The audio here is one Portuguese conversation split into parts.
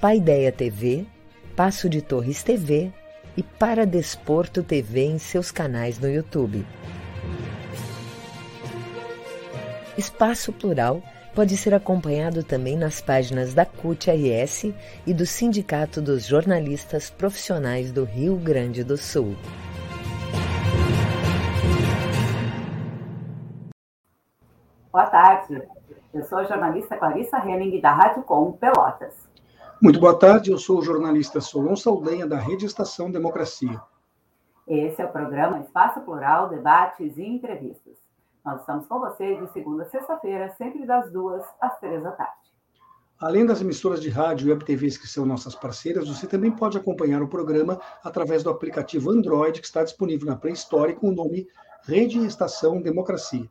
Paideia TV, Passo de Torres TV e Para Desporto TV em seus canais no YouTube. Espaço Plural pode ser acompanhado também nas páginas da CUT-RS e do Sindicato dos Jornalistas Profissionais do Rio Grande do Sul. Boa tarde. Eu sou a jornalista Clarissa Henning, da Rádio Com Pelotas. Muito boa tarde. Eu sou o jornalista Solon Saldanha, da Rede Estação Democracia. Esse é o programa Espaço Plural, Debates e Entrevistas. Nós estamos com você de segunda a sexta-feira, sempre das duas às três da tarde. Além das emissoras de rádio e web TVs que são nossas parceiras, você também pode acompanhar o programa através do aplicativo Android que está disponível na Play Store com o nome Rede Estação Democracia.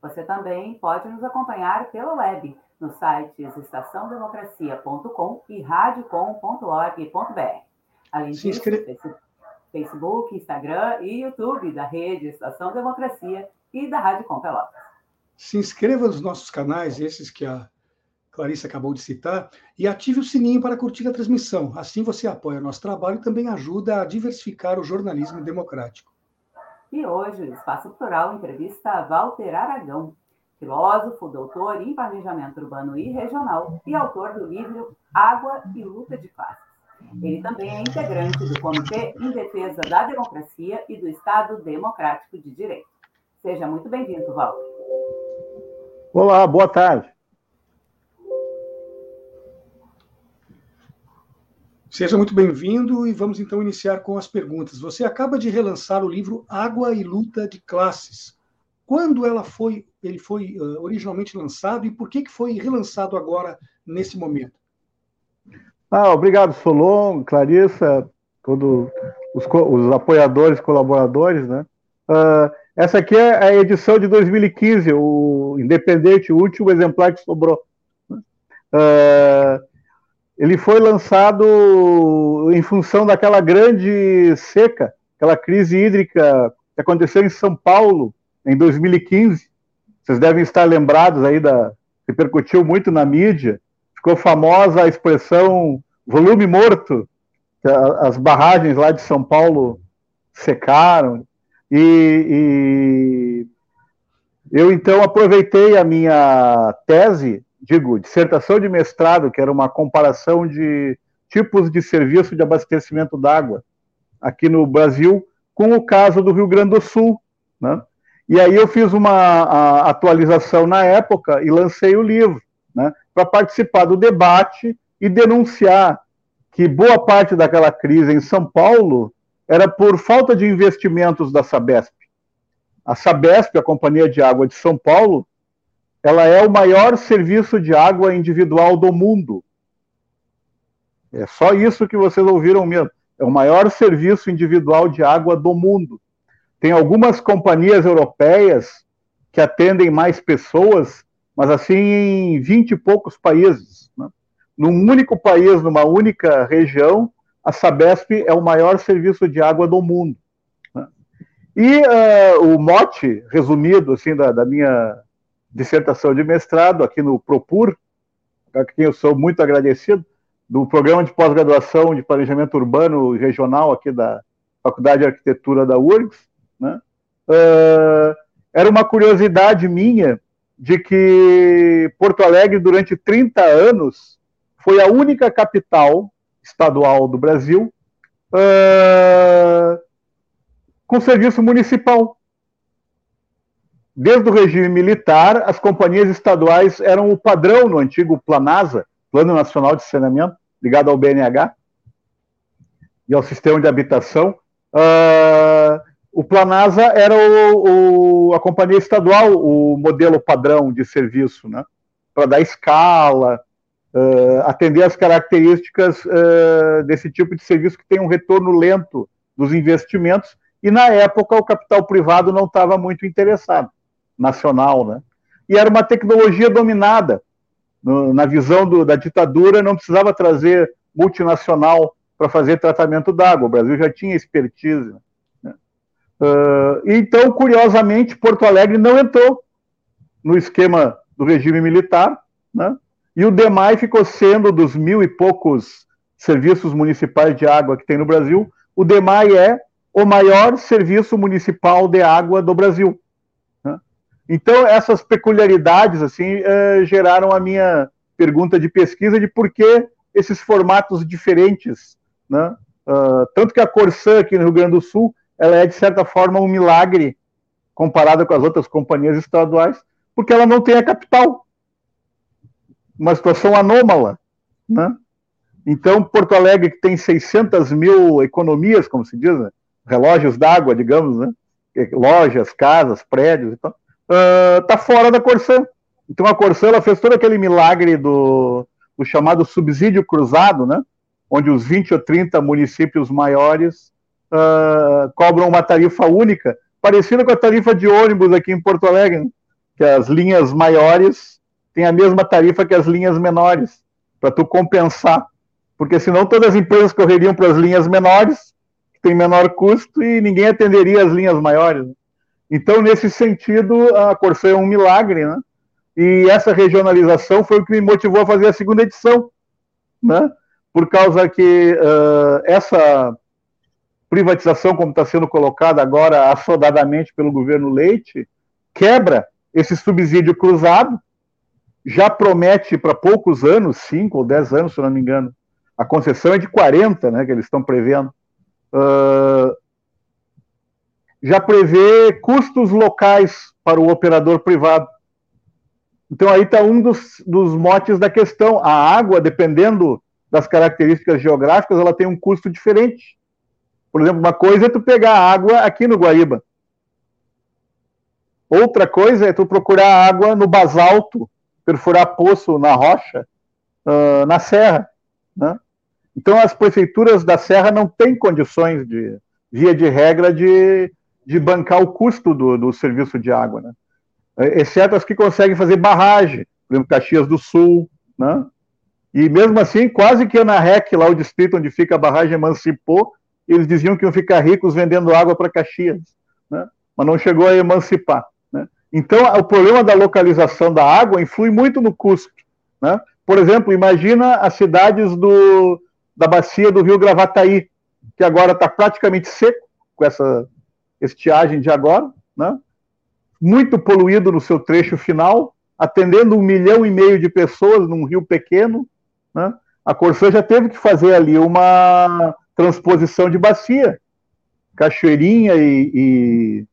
Você também pode nos acompanhar pela web, nos sites estaçãodemocracia.com e radiocom.org.br. Além disso, inscre... Facebook, Instagram e YouTube da Rede Estação Democracia e da Rádio Com Pelotas. Se inscreva nos nossos canais, esses que a Clarissa acabou de citar, e ative o sininho para curtir a transmissão. Assim você apoia nosso trabalho e também ajuda a diversificar o jornalismo democrático. E hoje o Espaço Plural entrevista Walter Aragão, filósofo, doutor em planejamento urbano e regional e autor do livro Água e Luta de Classes. Ele também é integrante do Comitê em Defesa da Democracia e do Estado Democrático de Direito. Seja muito bem-vindo, Walter. Olá, boa tarde. Seja muito bem-vindo e vamos então iniciar com as perguntas. Você acaba de relançar o livro Água e Luta de Classes. Quando ela foi, ele foi uh, originalmente lançado e por que, que foi relançado agora, nesse momento? Ah, obrigado, Solon, Clarissa, todos os, os apoiadores, colaboradores, né? Uh, essa aqui é a edição de 2015, o Independente, o último exemplar que sobrou. Uh, ele foi lançado em função daquela grande seca, aquela crise hídrica que aconteceu em São Paulo em 2015. Vocês devem estar lembrados aí da repercutiu muito na mídia. Ficou famosa a expressão volume morto, as barragens lá de São Paulo secaram. E, e eu então aproveitei a minha tese digo, dissertação de mestrado, que era uma comparação de tipos de serviço de abastecimento d'água aqui no Brasil, com o caso do Rio Grande do Sul. Né? E aí eu fiz uma atualização na época e lancei o livro, né, para participar do debate e denunciar que boa parte daquela crise em São Paulo era por falta de investimentos da Sabesp. A Sabesp, a Companhia de Água de São Paulo, ela é o maior serviço de água individual do mundo. É só isso que vocês ouviram mesmo. É o maior serviço individual de água do mundo. Tem algumas companhias europeias que atendem mais pessoas, mas assim em vinte e poucos países. Né? Num único país, numa única região, a Sabesp é o maior serviço de água do mundo. Né? E uh, o mote, resumido assim da, da minha dissertação de mestrado aqui no Propur, a quem eu sou muito agradecido, do programa de pós-graduação de planejamento urbano regional aqui da Faculdade de Arquitetura da URGS, né? Uh, era uma curiosidade minha de que Porto Alegre, durante 30 anos, foi a única capital estadual do Brasil uh, com serviço municipal. Desde o regime militar, as companhias estaduais eram o padrão no antigo Planasa, Plano Nacional de Saneamento, ligado ao BNH e ao sistema de habitação. Uh, o Planasa era o, o, a companhia estadual, o modelo padrão de serviço, né? para dar escala, uh, atender as características uh, desse tipo de serviço que tem um retorno lento dos investimentos, e na época o capital privado não estava muito interessado, nacional, né? E era uma tecnologia dominada. No, na visão do, da ditadura, não precisava trazer multinacional para fazer tratamento d'água, o Brasil já tinha expertise. Uh, então, curiosamente, Porto Alegre não entrou no esquema do regime militar, né? e o DEMAI ficou sendo, dos mil e poucos serviços municipais de água que tem no Brasil, o DEMAI é o maior serviço municipal de água do Brasil. Né? Então, essas peculiaridades assim eh, geraram a minha pergunta de pesquisa de por que esses formatos diferentes. Né? Uh, tanto que a Corsã aqui no Rio Grande do Sul, ela é, de certa forma, um milagre comparada com as outras companhias estaduais, porque ela não tem a capital uma situação anômala, né? Então, Porto Alegre, que tem 600 mil economias, como se diz, né? relógios d'água, digamos, né? lojas, casas, prédios, está uh, fora da Corsã. Então, a Corsã ela fez todo aquele milagre do, do, chamado subsídio cruzado, né? onde os 20 ou 30 municípios maiores uh, cobram uma tarifa única, parecida com a tarifa de ônibus aqui em Porto Alegre, que as linhas maiores tem a mesma tarifa que as linhas menores, para tu compensar. Porque senão todas as empresas correriam para as linhas menores, que tem menor custo, e ninguém atenderia as linhas maiores. Então, nesse sentido, a Corsã é um milagre, né? E essa regionalização foi o que me motivou a fazer a segunda edição, né? Por causa que uh, essa privatização, como está sendo colocada agora assodadamente pelo governo Leite, quebra esse subsídio cruzado, já promete para poucos anos, 5 ou 10 anos, se não me engano. A concessão é de 40, né, que eles estão prevendo. Uh, já prevê custos locais para o operador privado. Então aí está um dos, dos motes da questão. A água, dependendo das características geográficas, ela tem um custo diferente. Por exemplo, uma coisa é tu pegar água aqui no Guaíba. Outra coisa é tu procurar água no basalto perfurar poço na rocha, uh, na serra. Né? Então, as prefeituras da serra não têm condições, de, via de regra, de, de bancar o custo do, do serviço de água, né? exceto as que conseguem fazer barragem, por exemplo, Caxias do Sul, né? E mesmo assim, quase que na REC, lá o distrito onde fica a barragem, emancipou, eles diziam que iam ficar ricos vendendo água para Caxias, né? mas não chegou a emancipar. Então, o problema da localização da água influi muito no custo. Né? Por exemplo, imagina as cidades do, da bacia do rio Gravataí, que agora está praticamente seco, com essa estiagem de agora, né? muito poluído no seu trecho final, atendendo um milhão e meio de pessoas num rio pequeno. Né? A Corsã já teve que fazer ali uma transposição de bacia. Cachoeirinha e, e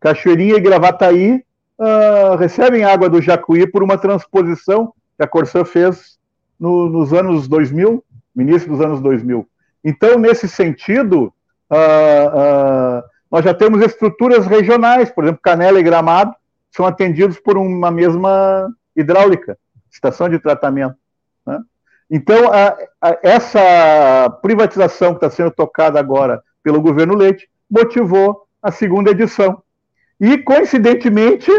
Cachoeirinha e Gravataí uh, recebem água do Jacuí por uma transposição que a Corsã fez no, nos anos 2000, no início dos anos 2000. Então, nesse sentido, uh, uh, nós já temos estruturas regionais, por exemplo, Canela e Gramado são atendidos por uma mesma hidráulica, estação de tratamento. Então, a, a, essa privatização que está sendo tocada agora pelo governo Leite motivou a segunda edição. E, coincidentemente,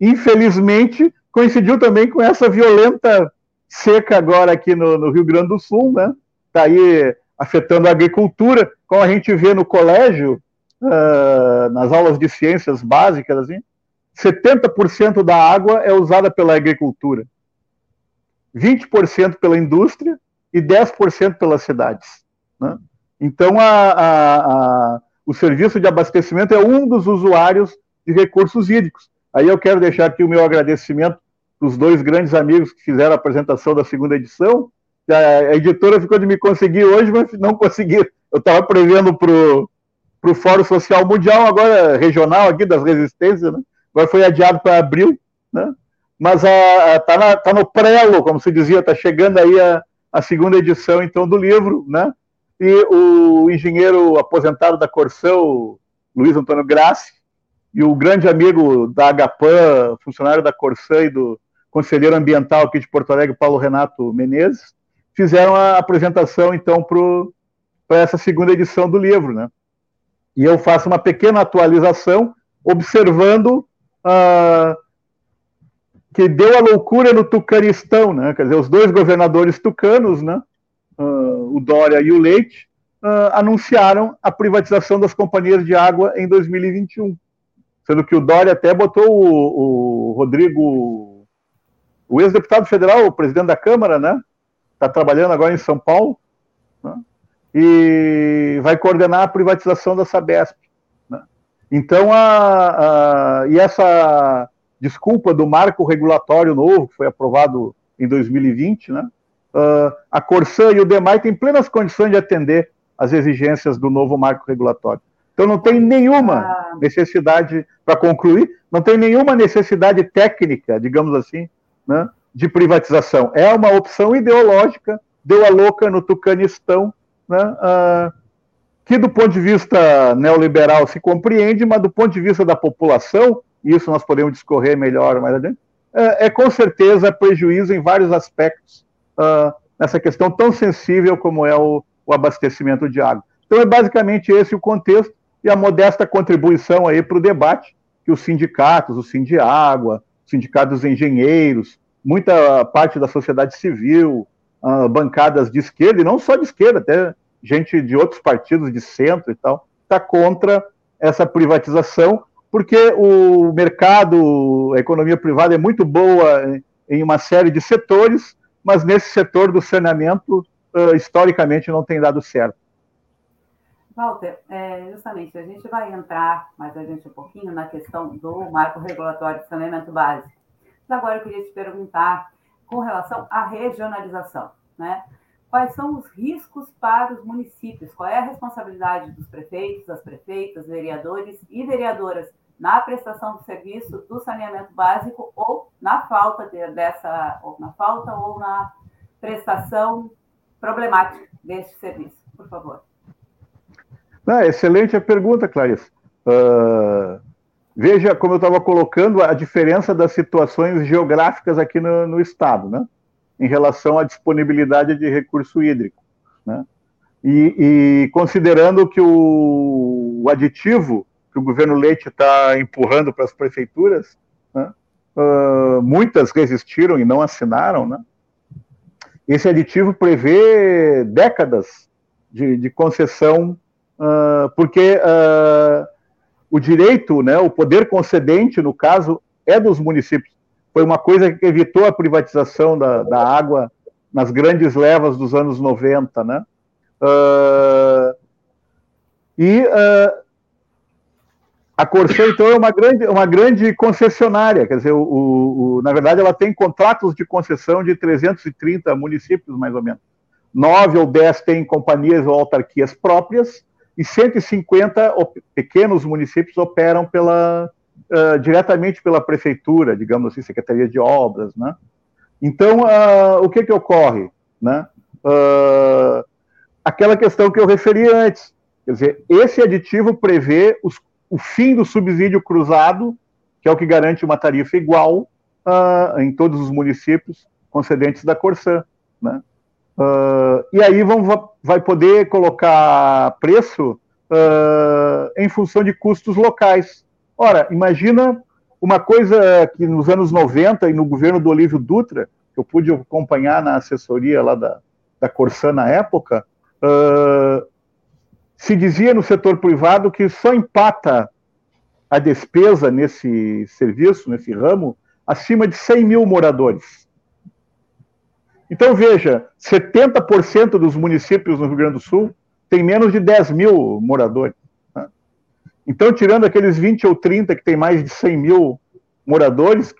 infelizmente, coincidiu também com essa violenta seca agora aqui no, no Rio Grande do Sul, né? Está aí afetando a agricultura, como a gente vê no colégio, uh, nas aulas de ciências básicas, assim, 70% da água é usada pela agricultura, 20% pela indústria e 10% pelas cidades. Né? Então, a, a, a o serviço de abastecimento é um dos usuários de recursos hídricos. Aí eu quero deixar aqui o meu agradecimento os dois grandes amigos que fizeram a apresentação da segunda edição. A editora ficou de me conseguir hoje, mas não consegui. Eu estava prevendo para o Fórum Social Mundial, agora regional aqui das resistências, né? agora foi adiado para abril, né? Mas está tá no prelo, como se dizia, está chegando aí a, a segunda edição então do livro, né? E o engenheiro aposentado da Corsão, Luiz Antônio Grassi, e o grande amigo da Agapan, funcionário da Corsã e do conselheiro ambiental aqui de Porto Alegre, Paulo Renato Menezes, fizeram a apresentação, então, para essa segunda edição do livro, né? E eu faço uma pequena atualização, observando uh, que deu a loucura no Tucanistão, né? Quer dizer, os dois governadores tucanos, né? Uh, o Dória e o Leite, uh, anunciaram a privatização das companhias de água em 2021 sendo que o Dória até botou o, o Rodrigo, o ex-deputado federal, o presidente da Câmara, né? Está trabalhando agora em São Paulo, né? e vai coordenar a privatização da Sabesp. Né? Então, a, a, e essa desculpa do marco regulatório novo, que foi aprovado em 2020, né? Uh, a Corsã e o DEMAI têm plenas condições de atender às exigências do novo marco regulatório. Então não tem nenhuma ah. necessidade, para concluir, não tem nenhuma necessidade técnica, digamos assim, né, de privatização. É uma opção ideológica, deu a louca no Tucanistão, né, uh, que do ponto de vista neoliberal se compreende, mas do ponto de vista da população, isso nós podemos discorrer melhor mais adiante, é, é com certeza prejuízo em vários aspectos uh, nessa questão tão sensível como é o, o abastecimento de água. Então é basicamente esse o contexto e a modesta contribuição aí para o debate que os sindicatos, o Sindiágua, o Sindicato dos Engenheiros, muita parte da sociedade civil, uh, bancadas de esquerda, e não só de esquerda, até gente de outros partidos de centro e tal, está contra essa privatização, porque o mercado, a economia privada é muito boa em uma série de setores, mas nesse setor do saneamento, historicamente, não tem dado certo. Walter, é, justamente, a gente vai entrar mais adiante um pouquinho na questão do marco regulatório de saneamento básico. Agora eu queria te perguntar com relação à regionalização, né? Quais são os riscos para os municípios? Qual é a responsabilidade dos prefeitos, das prefeitas, vereadores e vereadoras na prestação do serviço do saneamento básico ou na falta de, dessa, ou na falta ou na prestação problemática deste serviço? Por favor. Não, excelente a pergunta, Clarice. Uh, veja como eu estava colocando a diferença das situações geográficas aqui no, no, estado, né? Em relação à disponibilidade de recurso hídrico, né? E, e considerando que o, o, aditivo que o governo Leite está empurrando para as prefeituras, né? uh, muitas resistiram e não assinaram, né? Esse aditivo prevê décadas de, de concessão uh, porque uh, o direito, né, o poder concedente, no caso, é dos municípios. Foi uma coisa que evitou a privatização da, da água nas grandes levas dos anos 90, né? E a Corsã, então, é uma grande, uma grande concessionária, quer dizer, o, o, na verdade, ela tem contratos de concessão de 330 municípios, mais ou menos. Nove ou dez têm companhias ou autarquias próprias, e 150 pequenos municípios operam pela, uh, diretamente pela prefeitura, digamos assim, Secretaria de Obras, né? Então, uh, o que que ocorre, né? Uh, aquela questão que eu referi antes, quer dizer, esse aditivo prevê os, o fim do subsídio cruzado, que é o que garante uma tarifa igual em todos os municípios concedentes da Corsã, né? Uh, e aí vão, vai poder colocar preço uh, em função de custos locais. Ora, imagina uma coisa que nos anos 90 e no governo do Olívio Dutra, que eu pude acompanhar na assessoria lá da, da Corsã na época, uh, se dizia no setor privado que só empata a despesa nesse serviço, nesse ramo, acima de 100 mil moradores. Então, veja, 70% dos municípios no Rio Grande do Sul tem menos de 10 mil moradores. Né? Então, tirando aqueles 20 ou 30 que tem mais de 100 mil moradores,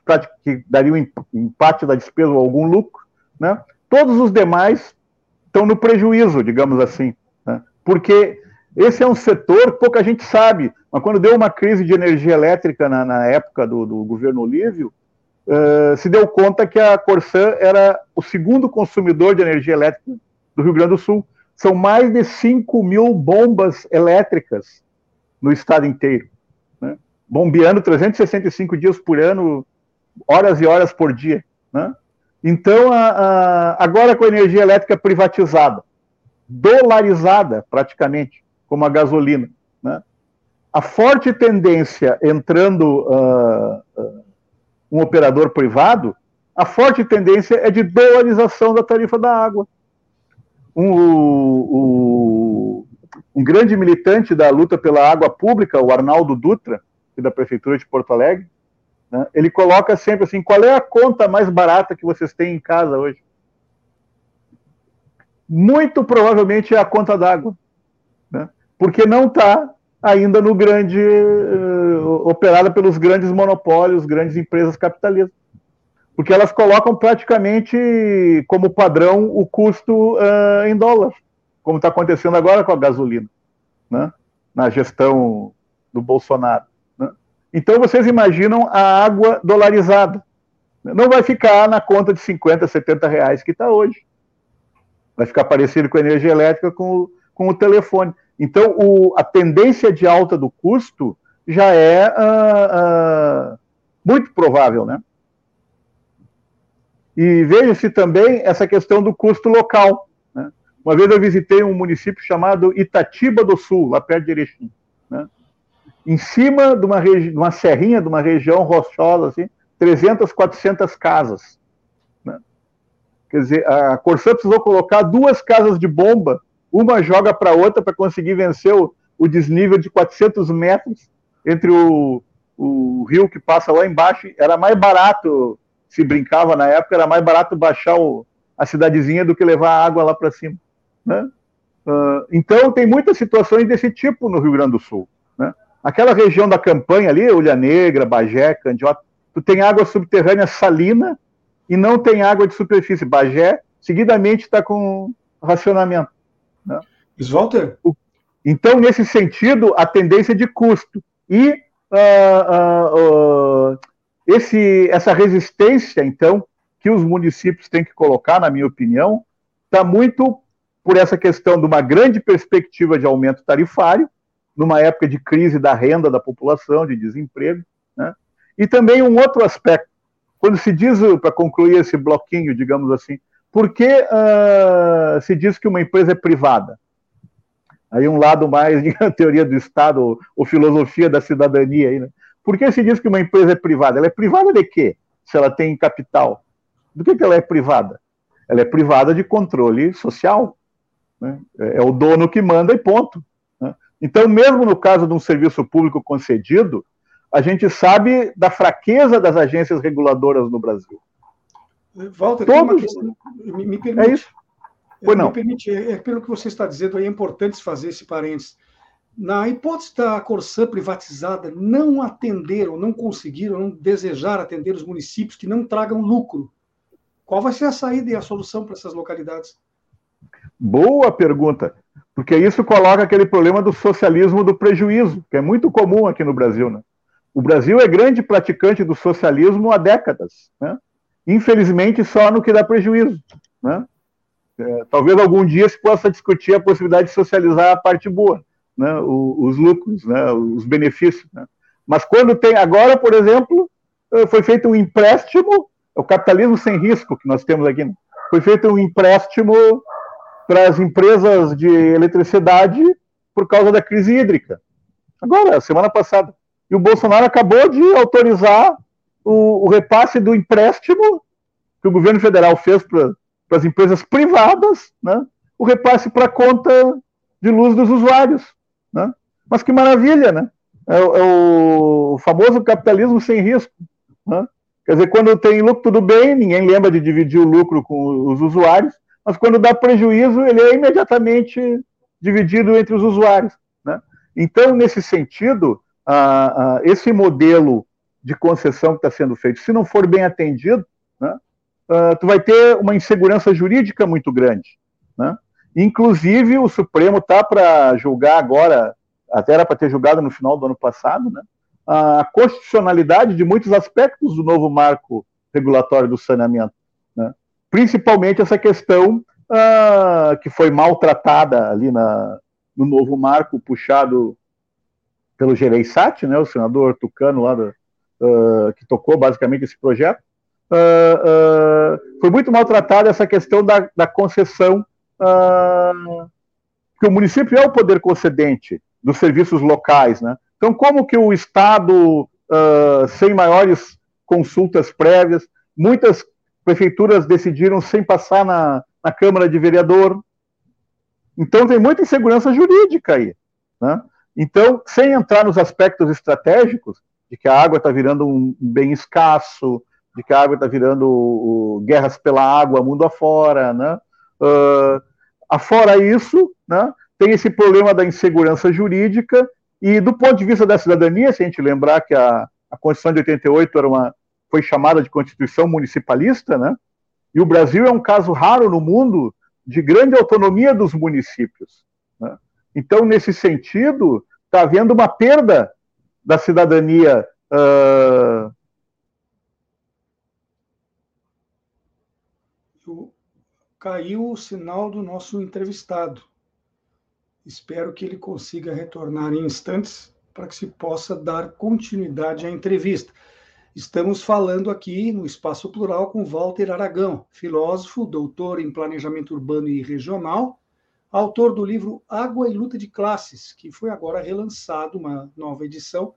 que dariam empate da despesa ou algum lucro, né? todos os demais estão no prejuízo, digamos assim, né? porque esse é um setor que pouca gente sabe, mas quando deu uma crise de energia elétrica na, na época do, do, governo Olívio, uh, se deu conta que a Corsã era o segundo consumidor de energia elétrica do Rio Grande do Sul. São mais de 5 mil bombas elétricas no estado inteiro, né? bombeando 365 dias por ano, horas e horas por dia. Né? Então, a, a, agora com a energia elétrica privatizada, dolarizada praticamente, como a gasolina, né? a forte tendência entrando uh, uh, um operador privado, a forte tendência é de dolarização da tarifa da água. Um, um, grande militante da luta pela água pública, o Arnaldo Dutra, da Prefeitura de Porto Alegre, né, ele coloca sempre assim: qual é a conta mais barata que vocês têm em casa hoje? Muito provavelmente é a conta d'água, né, porque não está ainda no grande, uh, operada pelos grandes monopólios, grandes empresas capitalistas. Porque elas colocam praticamente como padrão o custo uh, em dólar, como está acontecendo agora com a gasolina, né? na gestão do Bolsonaro. Né? Então vocês imaginam a água dolarizada. Não vai ficar na conta de 50, 70 reais que está hoje. Vai ficar parecido com a energia elétrica com com o telefone. Então, o, a tendência de alta do custo já é uh, uh, muito provável, né? E veja-se também essa questão do custo local. Né? Uma vez eu visitei um município chamado Itatiba do Sul, lá perto de Erechim. Né? Em cima de uma, de uma serrinha, de uma região rochosa, assim, 300, 400 casas. Né? Quer dizer, a Corsã precisou colocar duas casas de bomba uma joga para outra para conseguir vencer o, o, desnível de 400 metros entre o, o rio que passa lá embaixo. Era mais barato, se brincava na época, era mais barato baixar o, a cidadezinha do que levar a água lá para cima. Né? Uh, então, tem muitas situações desse tipo no Rio Grande do Sul. Né? Aquela região da campanha ali, Olha Negra, Bagé, Candiota, tu tem água subterrânea salina e não tem água de superfície. Bagé, seguidamente, está com racionamento. Walter? Então, nesse sentido, a tendência de custo. E uh, uh, uh, esse, essa resistência, então, que os municípios têm que colocar, na minha opinião, está muito por essa questão de uma grande perspectiva de aumento tarifário, numa época de crise da renda da população, de desemprego, né? e também um outro aspecto. Quando se diz, para concluir esse bloquinho, digamos assim, por que uh, se diz que uma empresa é privada? Aí um lado mais de teoria do Estado ou, ou, filosofia da cidadania. Aí, né? Por que se diz que uma empresa é privada? Ela é privada de quê? Se ela tem capital. Do que, que ela é privada? Ela é privada de controle social. Né? É, é o dono que manda e ponto. Né? Então, mesmo no caso de um serviço público concedido, a gente sabe da fraqueza das agências reguladoras no Brasil. Walter, Todos... questão, me, me, permite. É isso? Foi não. Me permite, é, é, pelo que você está dizendo, é importante fazer esse parênteses. Na hipótese da Corsã privatizada, não atenderam, não conseguiram, não desejar atender os municípios que não tragam lucro. Qual vai ser a saída e a solução para essas localidades? Boa pergunta, porque isso coloca aquele problema do socialismo do prejuízo, que é muito comum aqui no Brasil. Né? O Brasil é grande praticante do socialismo há décadas. Né? infelizmente, só no que dá prejuízo. Né? É, talvez algum dia se possa discutir a possibilidade de socializar a parte boa, né? O, os lucros, né? os benefícios. Né? Mas quando tem, agora, por exemplo, eh, foi feito um empréstimo, é o capitalismo sem risco que nós temos aqui, né? foi feito um empréstimo para as empresas de eletricidade por causa da crise hídrica. Agora, semana passada. E o Bolsonaro acabou de autorizar o, o repasse do empréstimo que o governo federal fez para as empresas privadas, né? o repasse para a conta de luz dos usuários. Né? Mas que maravilha, né? É, é o famoso capitalismo sem risco. Né? Quer dizer, quando tem lucro, tudo bem, ninguém lembra de dividir o lucro com os usuários, mas quando dá prejuízo, ele é imediatamente dividido entre os usuários. Né? Então, nesse sentido, esse modelo de concessão que está sendo feito, se não for bem atendido, né, uh, tu vai ter uma insegurança jurídica muito grande. Né? Inclusive, o Supremo está para julgar agora, até era para ter julgado no final do ano passado, né, a constitucionalidade de muitos aspectos do novo marco regulatório do saneamento. Né? Principalmente essa questão uh, que foi maltratada ali na, no novo marco puxado pelo Gereissati, né, o senador tucano lá do, uh, que tocou basicamente esse projeto, uh, uh, foi muito maltratada essa questão da, da concessão, que o município é o poder concedente dos serviços locais, né? Então, como que o Estado, sem maiores consultas prévias, muitas prefeituras decidiram sem passar na, na Câmara de Vereador. Então, tem muita insegurança jurídica aí. Né? Então, sem entrar nos aspectos estratégicos, de que a água está virando um bem escasso, de que a água está virando uh, guerras pela água mundo afora, né? Uh, afora isso, né, tem esse problema da insegurança jurídica e do ponto de vista da cidadania, se a gente lembrar que a, a Constituição de 88 era uma, foi chamada de Constituição municipalista, né? E o Brasil é um caso raro no mundo de grande autonomia dos municípios. Né? Então, nesse sentido, está havendo uma perda da cidadania. Uh... Caiu o sinal do nosso entrevistado. Espero que ele consiga retornar em instantes para que se possa dar continuidade à entrevista. Estamos falando aqui no Espaço Plural com Walter Aragão, filósofo, doutor em planejamento urbano e regional, autor do livro Água e Luta de Classes, que foi agora relançado, uma nova edição,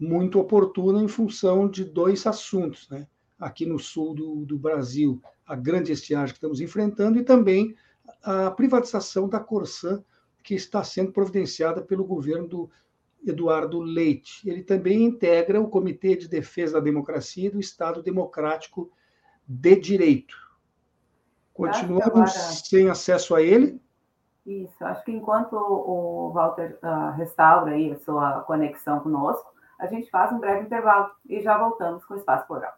muito oportuna em função de dois assuntos, né? Aqui no sul do, do Brasil, a grande estiagem que estamos enfrentando e também a privatização da Corsã, que está sendo providenciada pelo governo do Eduardo Leite. Ele também integra o Comitê de Defesa da Democracia e do Estado Democrático de Direito. Continuamos sem acesso a ele. Isso, acho que enquanto o Walter uh, restaura aí a sua conexão conosco, a gente faz um breve intervalo e já voltamos com o Espaço Plural.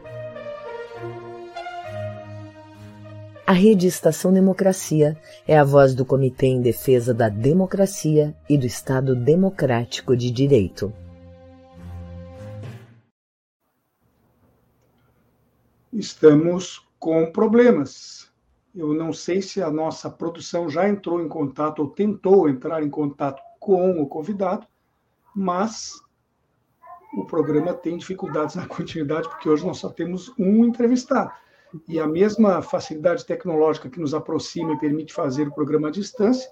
A Rede Estação Democracia é a voz do Comitê em Defesa da Democracia e do Estado Democrático de Direito. estamos com problemas. Eu não sei se a nossa produção já entrou em contato ou tentou entrar em contato com o convidado, mas o programa tem dificuldades na continuidade, porque hoje nós só temos um entrevistado. E a mesma facilidade tecnológica que nos aproxima e permite fazer o programa à distância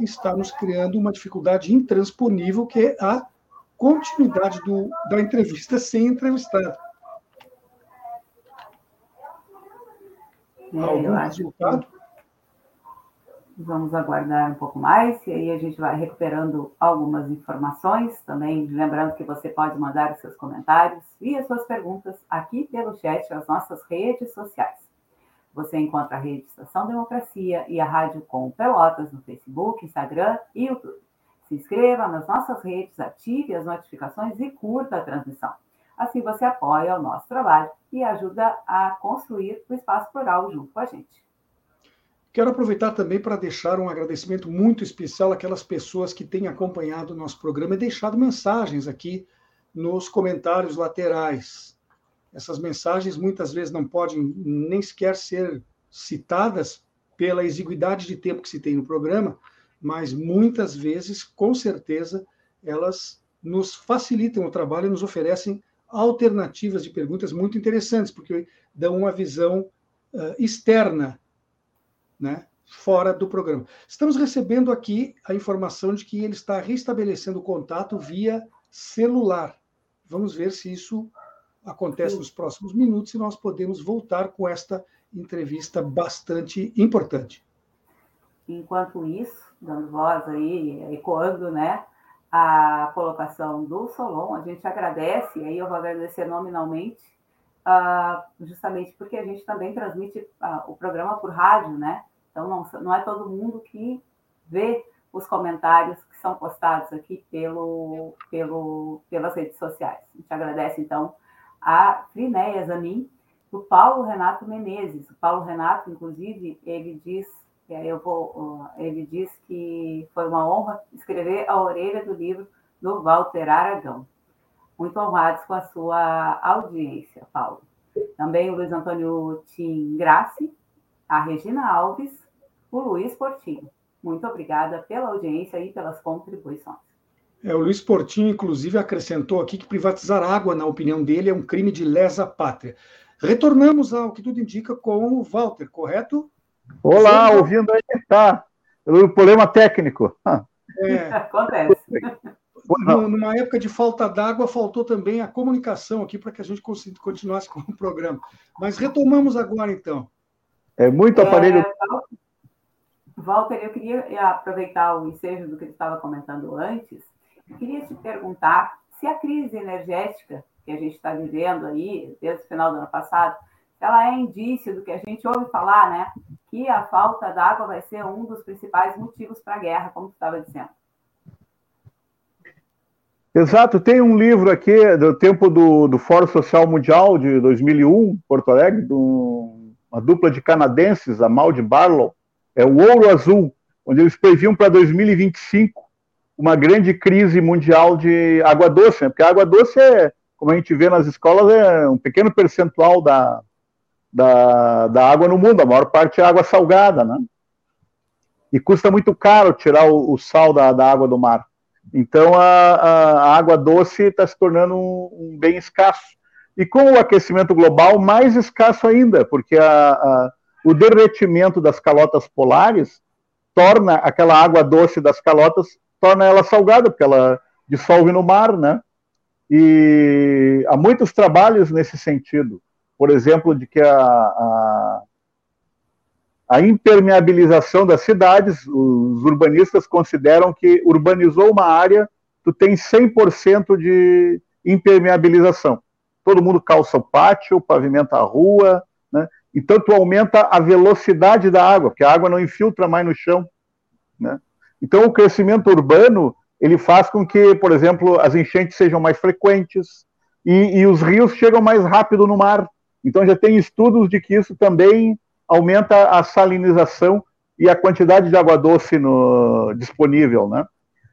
está nos criando uma dificuldade intransponível, que é a continuidade do, da entrevista sem entrevistado. É, algum resultado? Vamos aguardar um pouco mais, e aí a gente vai recuperando algumas informações. Também lembrando que você pode mandar os seus comentários e as suas perguntas aqui pelo chat nas nossas redes sociais. Você encontra a Rede Estação Democracia e a Rádio Com Pelotas no Facebook, Instagram e YouTube. Se inscreva nas nossas redes, ative as notificações e curta a transmissão. Assim você apoia o nosso trabalho e ajuda a construir o espaço plural junto com a gente. Quero aproveitar também para deixar um agradecimento muito especial àquelas pessoas que têm acompanhado o nosso programa e deixado mensagens aqui nos comentários laterais. Essas mensagens muitas vezes não podem nem sequer ser citadas pela exiguidade de tempo que se tem no programa, mas muitas vezes, com certeza, elas nos facilitam o trabalho e nos oferecem alternativas de perguntas muito interessantes, porque dão uma visão uh, externa, né, fora do programa. Estamos recebendo aqui a informação de que ele está restabelecendo o contato via celular. Vamos ver se isso acontece nos próximos minutos e nós podemos voltar com esta entrevista bastante importante. Enquanto isso, dando voz aí, ecoando, né, a colocação do Solon, a gente agradece, e aí eu vou agradecer nominalmente, uh, justamente porque a gente também transmite uh, o programa por rádio, né? Então não, não é todo mundo que vê os comentários que são postados aqui pelo, pelo, pelas redes sociais. A gente agradece, então, a Frinéia Zanin, do Paulo Renato Menezes. O Paulo Renato, inclusive, ele diz, eu vou, ele diz que foi uma honra escrever a orelha do livro do Walter Aragão. Muito honrados com a sua audiência, Paulo. Também o Luiz Antônio Tim Grassi, a Regina Alves, o Luiz Portinho. Muito obrigada pela audiência e pelas contribuições. É, o Luiz Portinho, inclusive, acrescentou aqui que privatizar água, na opinião dele, é um crime de lesa pátria. Retornamos ao que tudo indica com o Walter, correto? Olá, Sim. ouvindo aí, tá. O problema técnico. É. Acontece. Numa época de falta d'água, faltou também a comunicação aqui para que a gente continuasse com o programa. Mas retomamos agora, então. É muito aparelho. É, Walter, eu queria aproveitar o ensejo do que ele estava comentando antes. Eu queria te perguntar se a crise energética que a gente está vivendo aí, desde o final do ano passado, ela é indício do que a gente ouve falar, né? Que a falta d'água vai ser um dos principais motivos para a guerra, como tu estava dizendo. Exato, tem um livro aqui do tempo do, do Fórum Social Mundial de 2001, Porto Alegre, de uma dupla de canadenses, a Mal de Barlow, é o Ouro Azul, onde eles previam para 2025 uma grande crise mundial de água doce, né? porque a água doce é, como a gente vê nas escolas, é um pequeno percentual da, da, da água no mundo, a maior parte é água salgada, né? E custa muito caro tirar o, o sal da, da, água do mar. Então a, a, a água doce está se tornando um, um, bem escasso. E com o aquecimento global, mais escasso ainda, porque a, o derretimento das calotas polares torna aquela água doce das calotas, torna ela salgada, porque ela dissolve no mar, né? E há muitos trabalhos nesse sentido. Por exemplo, de que a, a, a impermeabilização das cidades, os urbanistas consideram que urbanizou uma área, tu tem 100% de impermeabilização. Todo mundo calça o pátio, pavimenta a rua, né? Então, tu aumenta a velocidade da água, porque a água não infiltra mais no chão. Né? Então, o crescimento urbano ele faz com que, por exemplo, as enchentes sejam mais frequentes e, e os rios chegam mais rápido no mar. Então, já tem estudos de que isso também aumenta a salinização e a quantidade de água doce no, disponível, né?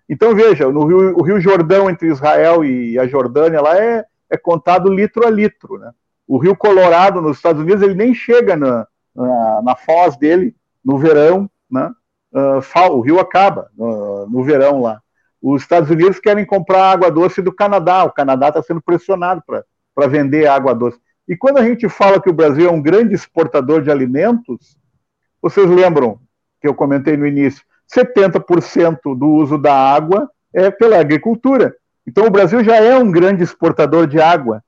Então, veja, no rio, o Rio Jordão, entre Israel e a Jordânia, lá é, é contado litro a litro, né? O Rio Colorado, nos Estados Unidos, ele nem chega na, na, na foz dele no verão, né? Uh, o rio acaba no, no, verão lá. Os Estados Unidos querem comprar água doce do Canadá, o Canadá está sendo pressionado para vender água doce. E quando a gente fala que o Brasil é um grande exportador de alimentos, vocês lembram que eu comentei no início, 70% do uso da água é pela agricultura. Então o Brasil já é um grande exportador de água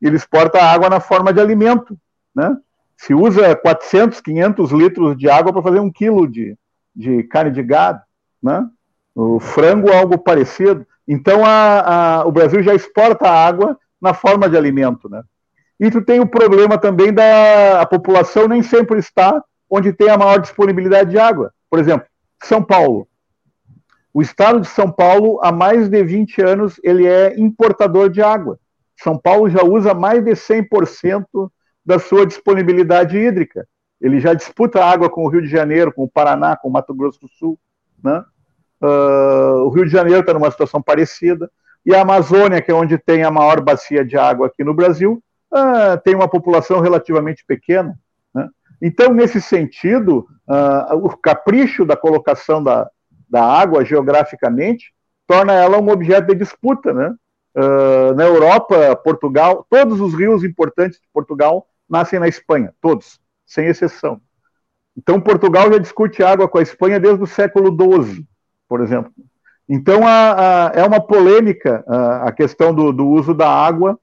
ele exporta água na forma de alimento, né? Se usa 400, 500 litros de água para fazer um quilo de, de carne de gado, né? O frango, algo parecido. Então, a, a, o Brasil já exporta água na forma de alimento, né? E tu tem o problema também da a população nem sempre está onde tem a maior disponibilidade de água. Por exemplo, São Paulo. O estado de São Paulo, há mais de 20 anos, ele é importador de água. São Paulo já usa mais de 100% da sua disponibilidade hídrica. Ele já disputa água com o Rio de Janeiro, com o Paraná, com o Mato Grosso do Sul. Né? Uh, o Rio de Janeiro está numa situação parecida. E a Amazônia, que é onde tem a maior bacia de água aqui no Brasil, uh, tem uma população relativamente pequena. Né? Então, nesse sentido, uh, o capricho da colocação da, da água geograficamente torna ela um objeto de disputa, né? Uh, na Europa, Portugal, todos os rios importantes de Portugal nascem na Espanha, todos, sem exceção. Então, Portugal já discute água com a Espanha desde o século XII, por exemplo. Então, a, a, é uma polêmica a, a questão do, do, uso da água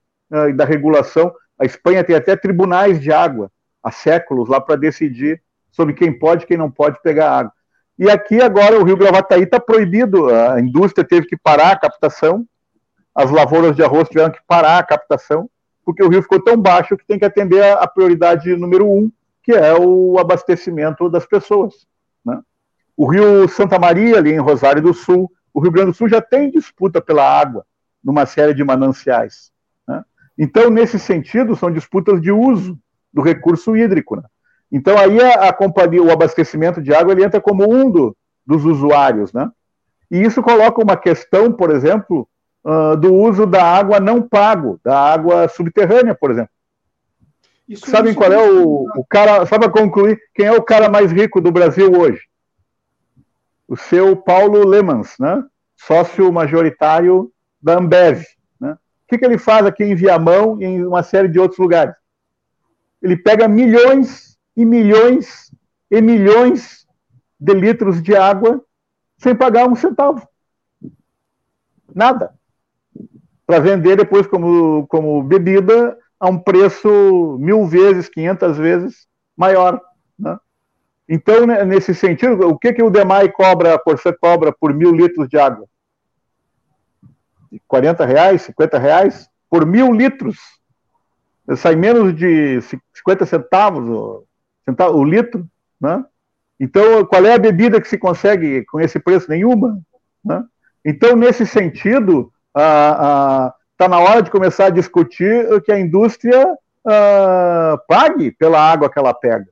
e da regulação. A Espanha tem até tribunais de água há séculos lá para decidir sobre quem pode e quem não pode pegar água. E aqui agora o Rio Gravataí está proibido, a indústria teve que parar a captação, as lavouras de arroz tiveram que parar a captação, porque o rio ficou tão baixo que tem que atender a, prioridade número um, que é o abastecimento das pessoas. Né? O rio Santa Maria, ali em Rosário do Sul, o Rio Grande do Sul já tem disputa pela água numa série de mananciais. Né? Então, nesse sentido, são disputas de uso do recurso hídrico. Né? Então, aí a, a, companhia, o abastecimento de água, ele entra como um do, dos usuários. Né? E isso coloca uma questão, por exemplo, uh, do uso da água não pago, da água subterrânea, por exemplo. Isso Sabem qual é o, o cara, só para concluir, quem é o cara mais rico do Brasil hoje? O seu Paulo Lemans, né? sócio majoritário da Ambev. Né? O que, que ele faz aqui em Viamão e em uma série de outros lugares? Ele pega milhões e milhões e milhões de litros de água sem pagar um centavo. Nada para vender depois como, como bebida a um preço mil vezes, quinhentas vezes maior. Né? Então, né, nesse sentido, o que, que o DEMAI cobra, a Corsã cobra por mil litros de água? 40 reais, 50 reais por mil litros. Sai menos de 50 centavos o, centavo, o litro. Né? Então, qual é a bebida que se consegue com esse preço? Nenhuma. Né? Então, nesse sentido, está na hora de começar a discutir que a indústria ah, pague pela água que ela pega.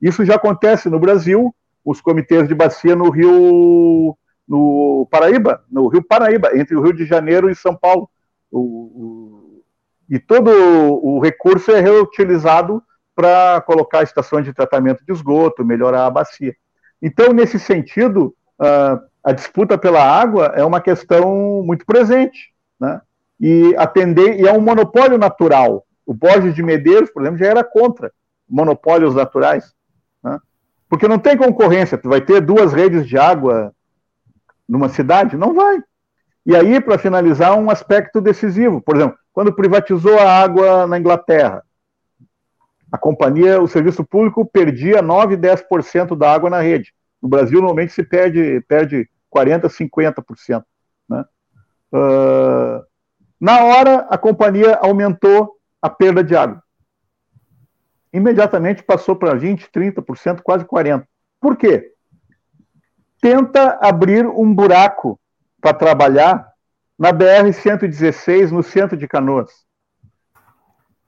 Isso já acontece no Brasil, os comitês de bacia no Rio, no Paraíba, no Rio Paraíba, entre o Rio de Janeiro e São Paulo. O, o, e todo o recurso é reutilizado para colocar estações de tratamento de esgoto, melhorar a bacia. Então, nesse sentido, a disputa pela água é uma questão muito presente, né? E atender e é um monopólio natural. O Borges de Medeiros, por exemplo, já era contra monopólios naturais, né? porque não tem concorrência. Tu vai ter duas redes de água numa cidade? Não vai. E aí, para finalizar, um aspecto decisivo. Por exemplo, quando privatizou a água na Inglaterra, a companhia, o serviço público perdia 9, 10% da água na rede. No Brasil, normalmente se perde, perde 40%, 50%. Né? Uh, na hora, a companhia aumentou a perda de água. Imediatamente passou para 20%, 30%, quase 40%. Por quê? Tenta abrir um buraco para trabalhar na BR-116, no centro de Canoas.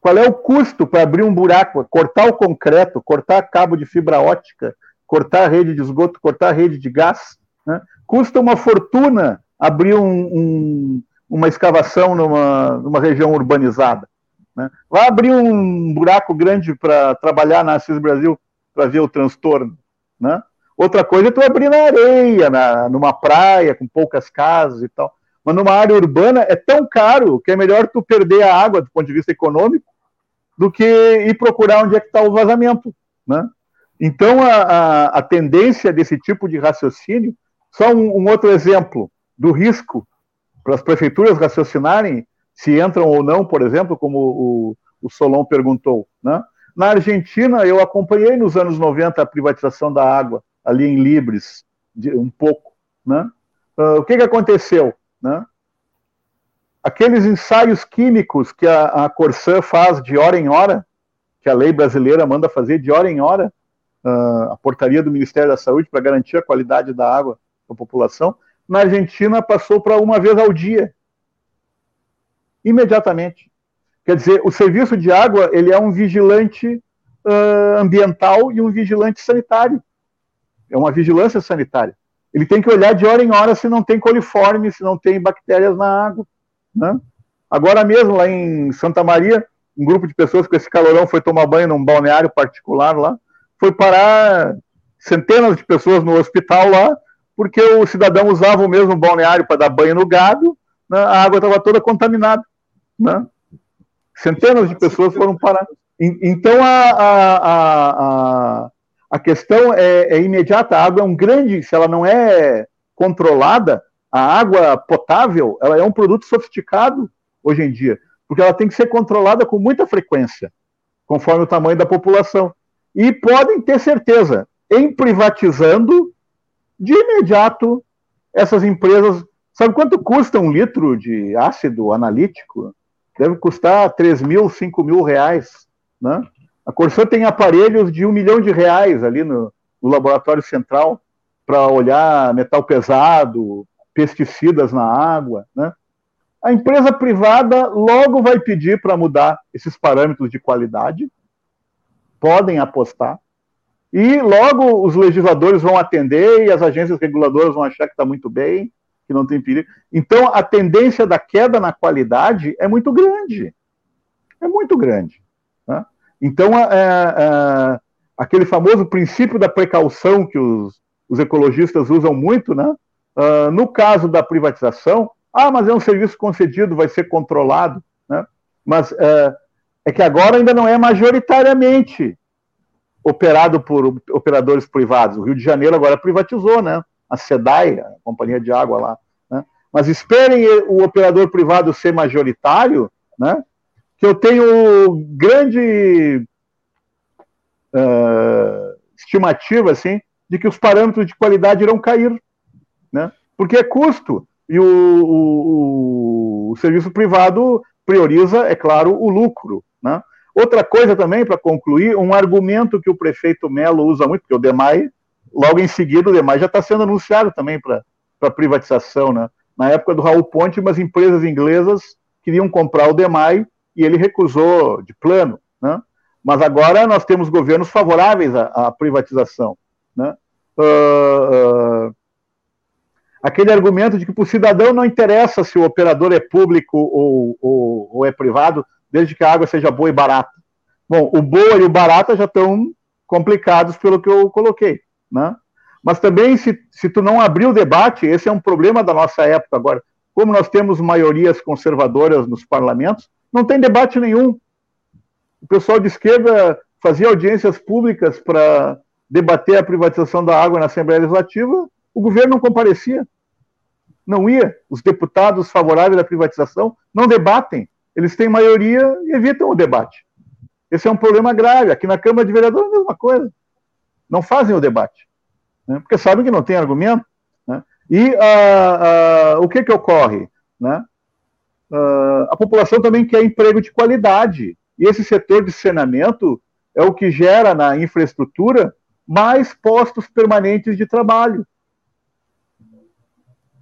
Qual é o custo para abrir um buraco, cortar o concreto, cortar cabo de fibra ótica, cortar a rede de esgoto, cortar a rede de gás? Né? Custa uma fortuna abrir um, um, uma escavação numa, numa região urbanizada. Né? Vai abrir um buraco grande para trabalhar na Assis Brasil para ver o transtorno. Né? Outra coisa é tu abrir na areia, na, numa praia com poucas casas e tal. Mas numa área urbana é tão caro que é melhor tu perder a água do ponto de vista econômico do que ir procurar onde é que está o vazamento. Né? Então, a, a, a, tendência desse tipo de raciocínio só um, um outro exemplo do risco para as prefeituras raciocinarem se entram ou não, por exemplo, como o, o Solon perguntou. Né? Na Argentina, eu acompanhei nos anos 90 a privatização da água, ali em Libres, de, um pouco. Né? Uh, o que, que aconteceu? Né? Aqueles ensaios químicos que a, a Corsã faz de hora em hora, que a lei brasileira manda fazer de hora em hora, uh, a portaria do Ministério da Saúde para garantir a qualidade da água para a população, na Argentina passou para uma vez ao dia. Imediatamente. Quer dizer, o serviço de água ele é um vigilante uh, ambiental e um vigilante sanitário. É uma vigilância sanitária. Ele tem que olhar de hora em hora se não tem coliforme, se não tem bactérias na água. Né? Agora mesmo, lá em Santa Maria, um grupo de pessoas com esse calorão foi tomar banho num balneário particular lá, foi parar centenas de pessoas no hospital lá, porque o cidadão usava o mesmo balneário para dar banho no gado, né, a água estava toda contaminada. Né? Centenas de pessoas foram parar. Então a, a, a, a questão é, é, imediata. A água é um grande, se ela não é controlada, A água potável ela é um produto sofisticado hoje em dia, porque ela tem que ser controlada com muita frequência, conforme o tamanho da população. E podem ter certeza, em privatizando, de imediato, essas empresas. Sabe quanto custa um litro de ácido analítico? Deve custar 3 mil, 5 mil reais. Né? A Corsã tem aparelhos de um milhão de reais ali no, no laboratório central para olhar metal pesado, pesticidas na água. Né? A empresa privada logo vai pedir para mudar esses parâmetros de qualidade, podem apostar, e logo os legisladores vão atender e as agências reguladoras vão achar que está muito bem, que não tem perigo. Então, a tendência da queda na qualidade é muito grande. É muito grande. Então, é, é, aquele famoso princípio da precaução que os, os ecologistas usam muito, né? Uh, no caso da privatização, ah, mas é um serviço concedido, vai ser controlado, né? Mas uh, é que agora ainda não é majoritariamente operado por operadores privados. O Rio de Janeiro agora privatizou, né? A SEDAI, a companhia de água lá. Né? Mas esperem o operador privado ser majoritário, né? Que eu tenho grande uh, estimativa, assim, de que os parâmetros de qualidade irão cair, né? Porque é custo e o, o, o serviço privado prioriza, é claro, o lucro, né? Outra coisa também, para concluir, um argumento que o prefeito Melo usa muito, porque o DEMAI, logo em seguida, o DEMAI já está sendo anunciado também para privatização. Né? Na época do Raul Ponte, umas empresas inglesas queriam comprar o DEMAI e ele recusou de plano. Né? Mas agora nós temos governos favoráveis à, à privatização. Né? Uh, uh, aquele argumento de que para o cidadão não interessa se o operador é público ou, ou, ou é privado, desde que a água seja boa e barata. Bom, o boa e o barata já estão complicados pelo que eu coloquei, né? Mas também, se, se tu não abrir o debate, esse é um problema da nossa época agora. Como nós temos maiorias conservadoras nos parlamentos, não tem debate nenhum. O pessoal de esquerda fazia audiências públicas para debater a privatização da água na Assembleia Legislativa, o governo não comparecia. Não ia. Os deputados favoráveis à privatização não debatem eles têm maioria e evitam o debate. Esse é um problema grave. Aqui na Câmara de Vereadores é a mesma coisa. Não fazem o debate, né? porque sabem que não tem argumento. Né? E uh, uh, o que, que ocorre? Né? Uh, a população também quer emprego de qualidade. E esse setor de saneamento é o que gera na infraestrutura mais postos permanentes de trabalho.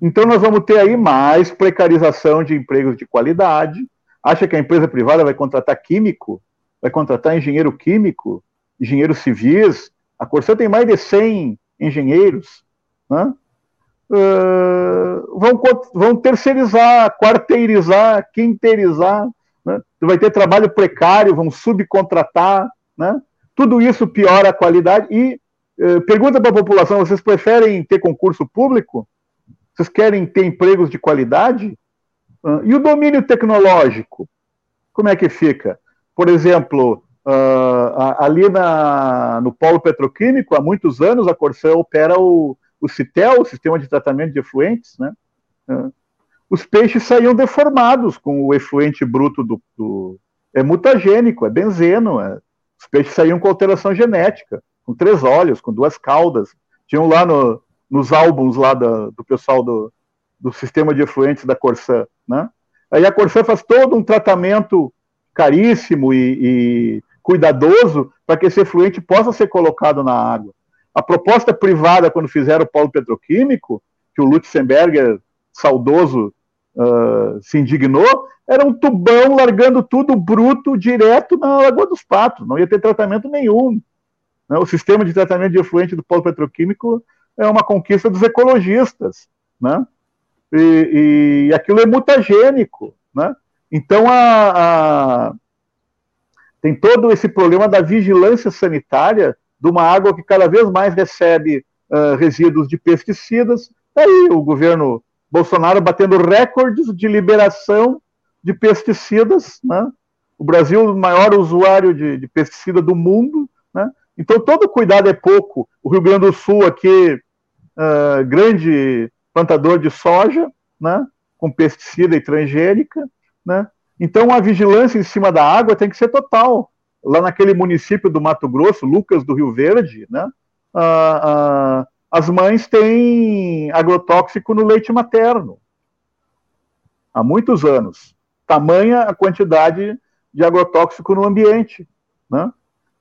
Então, nós vamos ter aí mais precarização de empregos de qualidade, acha que a empresa privada vai contratar químico, vai contratar engenheiro químico, engenheiros civis. A Corsã tem mais de 100 engenheiros. Né? Vão, vão terceirizar, quarteirizar, quinteirizar. Né? Vai ter trabalho precário, vão subcontratar. Né? Tudo isso piora a qualidade. E pergunta para a população: vocês preferem ter concurso público? Vocês querem ter empregos de qualidade? E o domínio tecnológico, como é que fica? Por exemplo, uh, ali na, no polo petroquímico, há muitos anos, a Corsã opera o, o CITEL, o Sistema de Tratamento de Efluentes, né? Uh, os peixes saíam deformados com o efluente bruto do, do é mutagênico, é benzeno, é, os peixes saíam com alteração genética, com três olhos, com duas caudas, tinham lá no, nos álbuns lá da, do pessoal do, do sistema de efluentes da Corsã, né? Aí a Corsã faz todo um tratamento caríssimo e, e cuidadoso para que esse efluente possa ser colocado na água. A proposta privada, quando fizeram o polo petroquímico, que o Lutzenberger, saudoso, uh, se indignou, era um tubão largando tudo bruto direto na Lagoa dos Patos, não ia ter tratamento nenhum. Né? O sistema de tratamento de efluente do polo petroquímico é uma conquista dos ecologistas. Né? e, e aquilo é mutagênico, né? Então a, a, tem todo esse problema da vigilância sanitária de uma água que cada vez mais recebe uh, resíduos de pesticidas. Aí o governo Bolsonaro batendo recordes de liberação de pesticidas, né? O Brasil o maior usuário de, de pesticida do mundo, né? Então todo cuidado é pouco. O Rio Grande do Sul aqui, uh, grande plantador de soja, né, com pesticida e transgênica, né? Então a vigilância em cima da água tem que ser total. Lá naquele município do Mato Grosso, Lucas do Rio Verde, né? Ah, ah, as mães têm agrotóxico no leite materno há muitos anos. Tamanha a quantidade de agrotóxico no ambiente. Né?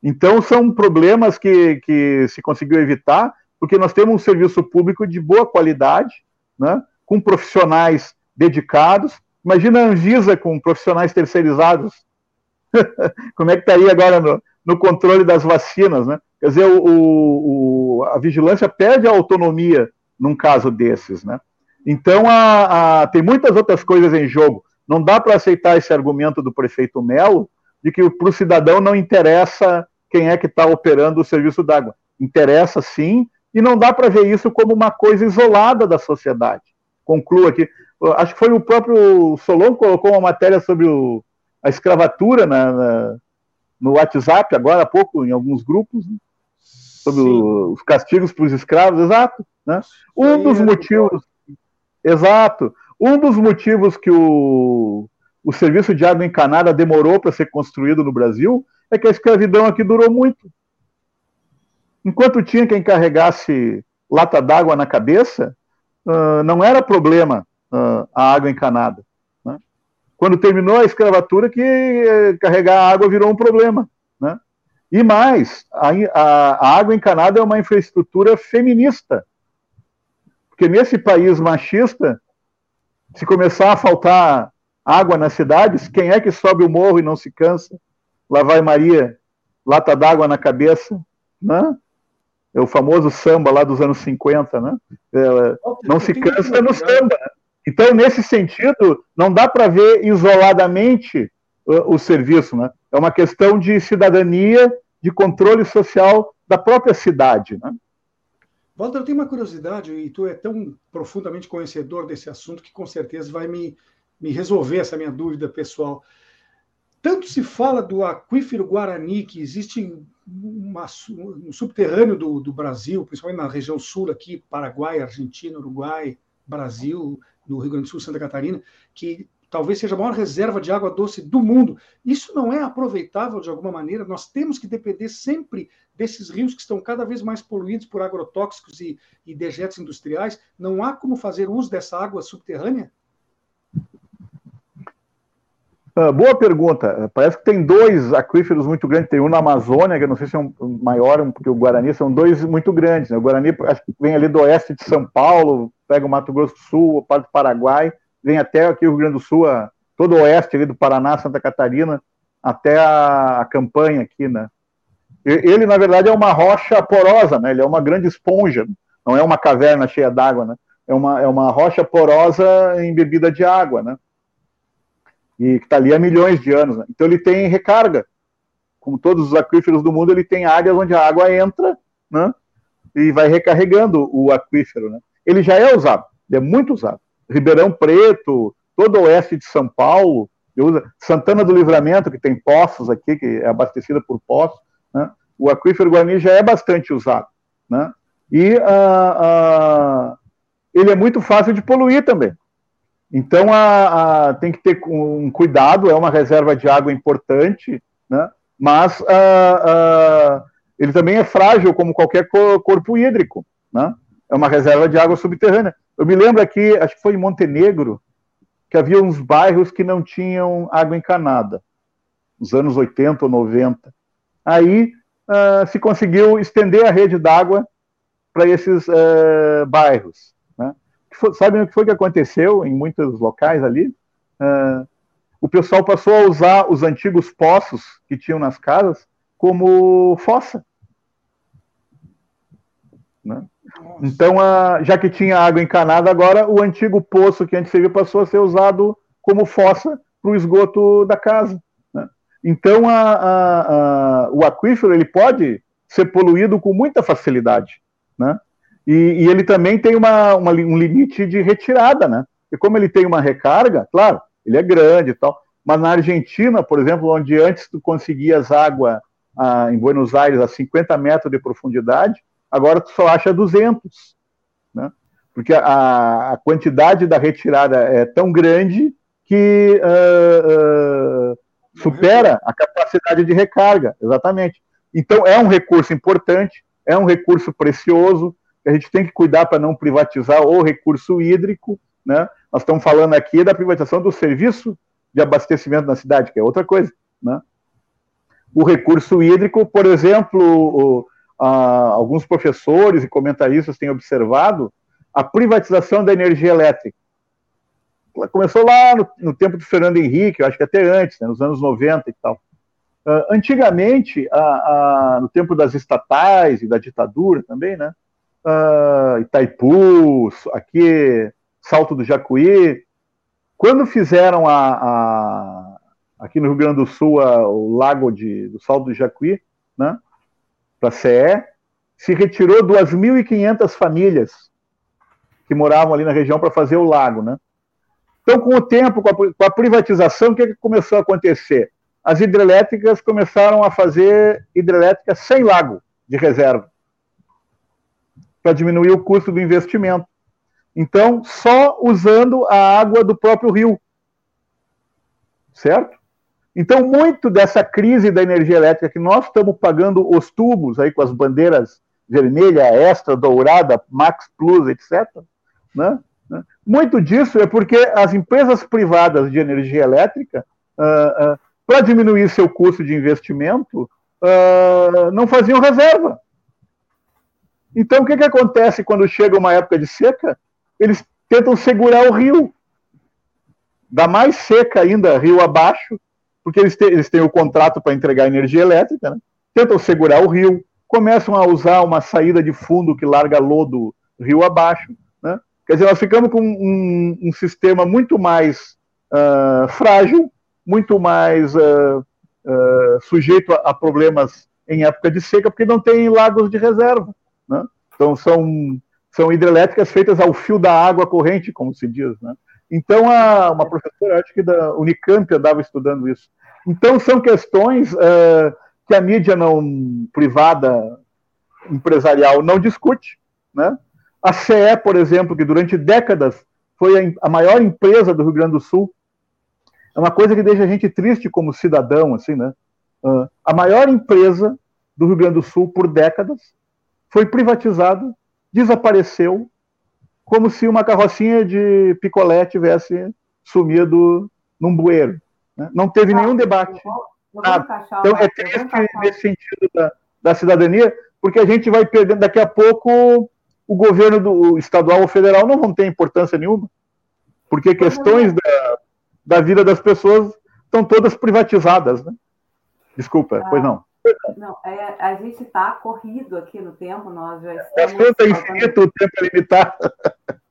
Então, são problemas que, que se conseguiu evitar, porque nós temos um serviço público de boa qualidade, né? com profissionais dedicados. Imagina a Anvisa com profissionais terceirizados. Como é que estaria agora no, no, controle das vacinas? Né? Quer dizer, o, o, a vigilância perde a autonomia num caso desses. Né? Então, a, a, tem muitas outras coisas em jogo. Não dá para aceitar esse argumento do prefeito Melo de que para o cidadão não interessa quem é que está operando o serviço d'água. Interessa sim, e não dá para ver isso como uma coisa isolada da sociedade. Concluo aqui. Acho que foi o próprio Solon que colocou uma matéria sobre o, a escravatura na, na, no WhatsApp, agora há pouco, em alguns grupos, né? sobre o, os castigos para os escravos, exato. Né? Um dos motivos Exato. Um dos motivos que o, o serviço de água encanada demorou para ser construído no Brasil é que a escravidão aqui durou muito. Enquanto tinha quem carregasse lata d'água na cabeça, uh, não era problema uh, a água encanada. Quando terminou a escravatura, que uh, carregar a água virou um problema. Né? E mais, a, a, a água encanada é uma infraestrutura feminista porque nesse país machista, se começar a faltar água nas cidades, quem é que sobe o morro e não se cansa? Lá vai Maria, lata d'água na cabeça, né? É o famoso samba lá dos anos 50, né? É, não se cansa no samba. Né? Então, nesse sentido, não dá para ver isoladamente o, o serviço, né? É uma questão de cidadania, de controle social da própria cidade, né? Walter, eu tenho uma curiosidade, e tu é tão profundamente conhecedor desse assunto que com certeza vai me, me resolver essa minha dúvida pessoal. Tanto se fala do aquífero Guarani, que existe uma, um subterrâneo do, do Brasil, principalmente na região sul aqui, Paraguai, Argentina, Uruguai, Brasil, no Rio Grande do Sul, Santa Catarina, que talvez seja a maior reserva de água doce do mundo. Isso não é aproveitável de alguma maneira? Nós temos que depender sempre desses rios que estão cada vez mais poluídos por agrotóxicos e, e dejetos industriais. Não há como fazer uso dessa água subterrânea? Uh, boa pergunta. Parece que tem dois aquíferos muito grandes. Tem um na Amazônia, que eu não sei se é um maior, porque o Guarani são dois muito grandes. Né? O Guarani acho que vem ali do oeste de São Paulo, pega o Mato Grosso do Sul, parte do Paraguai vem até aqui o Rio Grande do Sul, todo o oeste ali do Paraná, Santa Catarina, até a, a campanha aqui, né? Ele, na verdade, é uma rocha porosa, né? Ele é uma grande esponja, não é uma caverna cheia d'água, né? É uma, é uma rocha porosa embebida de água, né? E que está ali há milhões de anos. Né? Então ele tem recarga. Como todos os aquíferos do mundo, ele tem áreas onde a água entra, né? E vai recarregando o aquífero, né? Ele já é usado, ele é muito usado. Ribeirão Preto, todo o oeste de São Paulo, Santana do Livramento, que tem poços aqui, que é abastecida por poços, né? o aquífero Guarani já é bastante usado. Né? E uh, uh, ele é muito fácil de poluir também. Então a, a, tem que ter um cuidado, é uma reserva de água importante, né? mas uh, ele também é frágil como qualquer corpo hídrico. Né? É uma reserva de água subterrânea. Eu me lembro aqui, acho que foi em Montenegro, que havia uns bairros que não tinham água encanada, nos anos 80 ou 90. Aí uh, se conseguiu estender a rede d'água para esses uh, bairros. Né? Sabem o que foi que aconteceu em muitos locais ali? Uh, o pessoal passou a usar os antigos poços que tinham nas casas como fossa. Né? Então, a, já que tinha água encanada, agora o antigo poço que antes servia passou a ser usado como fossa para o esgoto da casa. Né? Então, a, a, o aquífero ele pode ser poluído com muita facilidade. Né? E, e ele também tem uma, uma, um limite de retirada. Né? E como ele tem uma recarga, claro, ele é grande e tal, mas na Argentina, por exemplo, onde antes tu conseguias água ah, em Buenos Aires a 50 metros de profundidade, agora tu só acha 200. Né? porque a, a quantidade da retirada é tão grande que uh, uh, supera a capacidade de recarga, exatamente. Então, é um recurso importante, é um recurso precioso, a gente tem que cuidar para não privatizar o recurso hídrico. Né? Nós estamos falando aqui da privatização do serviço de abastecimento na cidade, que é outra coisa. Né? O recurso hídrico, por exemplo, alguns professores e comentaristas têm observado a privatização da energia elétrica. Ela começou lá no, no, tempo do Fernando Henrique, eu acho que até antes, né, nos anos 90 e tal. Uh, antigamente, a, a, no tempo das estatais e da ditadura também, né, uh, Itaipu, aqui Salto do Jacuí, quando fizeram a, a aqui no Rio Grande do Sul a, o lago de, do Salto do Jacuí, né, para CE, se retirou 2.500 famílias que moravam ali na região para fazer o lago, né? Então, com o tempo, com a, com a privatização, o que, que, começou a acontecer? As hidrelétricas começaram a fazer hidrelétricas sem lago de reserva, para diminuir o custo do investimento. Então, só usando a água do próprio rio. Certo? Então, muito dessa crise da energia elétrica que nós estamos pagando os tubos aí com as bandeiras vermelha, extra, dourada, Max Plus, etc., né? Muito disso é porque as empresas privadas de energia elétrica, uh, uh, para diminuir seu custo de investimento, uh, não faziam reserva. Então, o que, que acontece quando chega uma época de seca? Eles tentam segurar o rio. Dá mais seca ainda, rio abaixo, porque eles, têm, eles têm o contrato para entregar energia elétrica, né? tentam segurar o rio, começam a usar uma saída de fundo que larga lodo rio abaixo. Né? Quer dizer, nós ficamos com um, um sistema muito mais uh, frágil, muito mais uh, uh, sujeito a, a, problemas em época de seca, porque não tem lagos de reserva. Né? Então, são, são hidrelétricas feitas ao fio da água corrente, como se diz. Né? Então, a, uma professora, acho que da Unicamp, andava estudando isso. Então, são questões que a mídia não privada empresarial não discute, né? A CE, por exemplo, que durante décadas foi a maior empresa do Rio Grande do Sul, é uma coisa que deixa a gente triste como cidadão, assim, né? Uh, a maior empresa do Rio Grande do Sul por décadas foi privatizada, desapareceu, como se uma carrocinha de picolé tivesse sumido num bueiro. Né? Não teve nenhum debate. Nada. Então é triste nesse sentido da, da cidadania, porque a gente vai perdendo daqui a pouco o governo do estadual ou federal não vão ter importância nenhuma, porque questões da, da vida das pessoas estão todas privatizadas, né? Desculpa, ah, pois não. Não, é, a gente está corrido aqui no tempo, nós já estamos... O tempo é infinito, o tempo é limitado.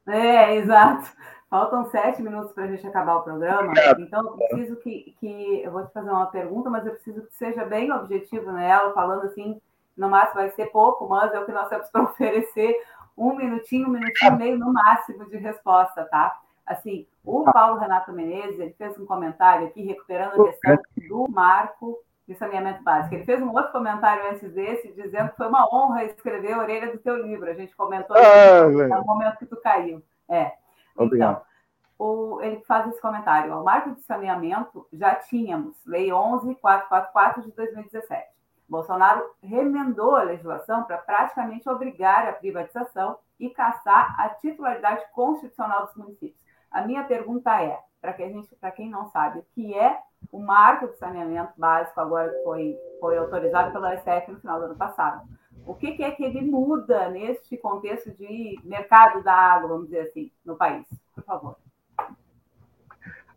É, exato. Faltam sete minutos para a gente acabar o programa, então eu preciso que, que... Eu vou te fazer uma pergunta, mas eu preciso que seja bem objetivo nela, falando assim, no máximo vai ser pouco, mas é o que nós temos para oferecer um minutinho, um minutinho e meio no máximo de resposta, tá? Assim, o Paulo Renato Menezes, ele fez um comentário aqui, recuperando a questão do marco de saneamento básico. Ele fez um outro comentário antes desse, dizendo que foi uma honra escrever a orelha do teu livro. A gente comentou ah, no momento que tu caiu. É. Obrigado. Então, o, ele faz esse comentário. O marco de saneamento já tínhamos, Lei 11.444 de 2017. Bolsonaro remendou a legislação para praticamente obrigar a privatização e caçar a titularidade constitucional dos municípios. A minha pergunta é, para que a gente, para quem não sabe, o que é o marco de saneamento básico agora que foi, foi autorizado pela STF no final do ano passado? O que, que é que ele muda neste contexto de mercado da água, vamos dizer assim, no país? Por favor.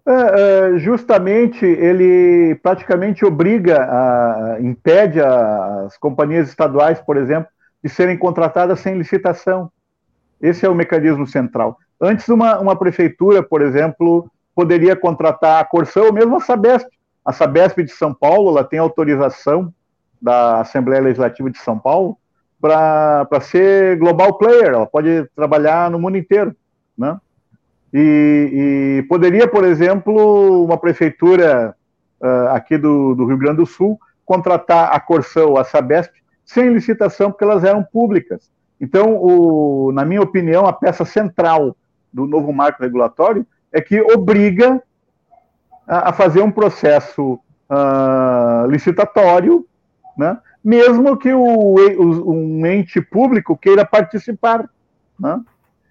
É, é, justamente ele praticamente obriga, a, impede as companhias estaduais, por exemplo, de serem contratadas sem licitação. Esse é o mecanismo central. Antes, uma, uma prefeitura, por exemplo, poderia contratar a Corsã ou mesmo a Sabesp. A Sabesp de São Paulo ela tem autorização da Assembleia Legislativa de São Paulo para ser global player, ela pode trabalhar no mundo inteiro. Né? E, e poderia, por exemplo, uma prefeitura uh, aqui do, do, Rio Grande do Sul contratar a Corsão, a Sabesp, sem licitação, porque elas eram públicas. Então, o, na minha opinião, a peça central do novo marco regulatório é que obriga a, a fazer um processo uh, licitatório, né, mesmo que o, o, um ente público queira participar. Né?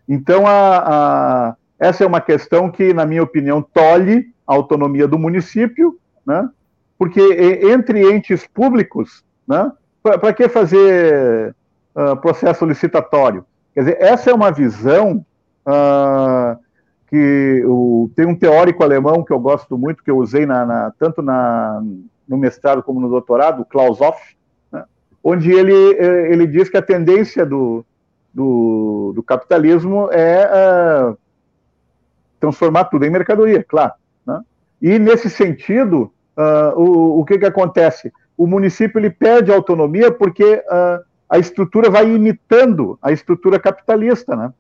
Então, a, a, essa é uma questão que, na minha opinião, tolhe a autonomia do município, né? porque entre entes públicos, né, para que fazer uh, processo licitatório? Quer dizer, essa é uma visão uh, que o, tem um teórico alemão que eu gosto muito, que eu usei na, na, tanto na, no mestrado como no doutorado, Klaus Hoff, né, onde ele, eh, ele diz que a tendência do, do, do capitalismo é uh, transformar tudo em mercadoria, claro. Né? E, nesse sentido, uh, o, o que, que acontece? O município ele perde autonomia porque uh, a estrutura vai imitando a estrutura capitalista. Né?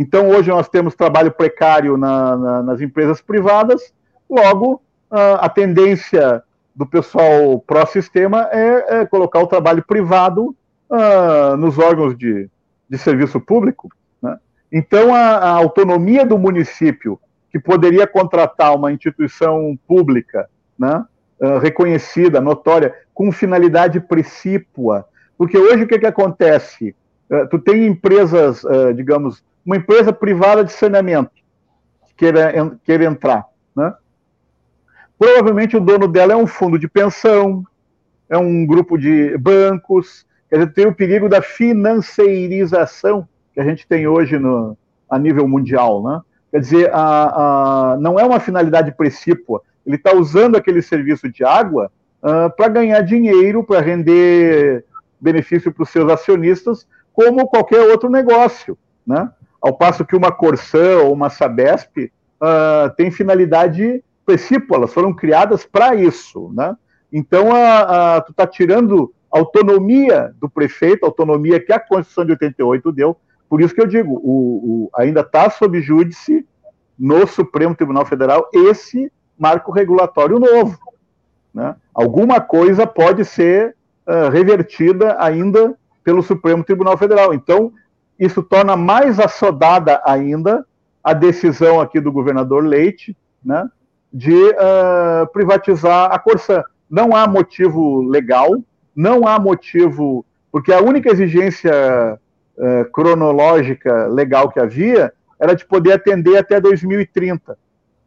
Então, hoje nós temos trabalho precário na, na, nas empresas privadas, logo, uh, a tendência do pessoal pró-sistema é, é, colocar o trabalho privado nos órgãos de, de serviço público. Né? Então, a, a autonomia do município que poderia contratar uma instituição pública, né, uh, reconhecida, notória, com finalidade precípua. Porque hoje o que, que acontece? Uh, tu tem empresas, uh, digamos, uma empresa privada de saneamento que queira, queira entrar. Né? Provavelmente o dono dela é um fundo de pensão, é um grupo de bancos, quer dizer, tem o perigo da financeirização que a gente tem hoje no, a nível mundial. Né? Quer dizer, a, a, não é uma finalidade precípua. Ele está usando aquele serviço de água uh, para ganhar dinheiro, para render benefício para os seus acionistas, como qualquer outro negócio. Né? Ao passo que uma Corsã ou uma Sabesp uh, tem finalidade precípua, elas foram criadas para isso. Né? Então, a, a, tu está tirando autonomia do prefeito, autonomia que a Constituição de 88 deu, por isso que eu digo, o, o ainda está sob júdice no Supremo Tribunal Federal esse marco regulatório novo. Né? Alguma coisa pode ser uh, revertida ainda pelo Supremo Tribunal Federal. Então, isso torna mais assodada ainda a decisão aqui do governador Leite né, de uh, privatizar a Corsã. Não há motivo legal, não há motivo, porque a única exigência eh, cronológica legal que havia era de poder atender até 2030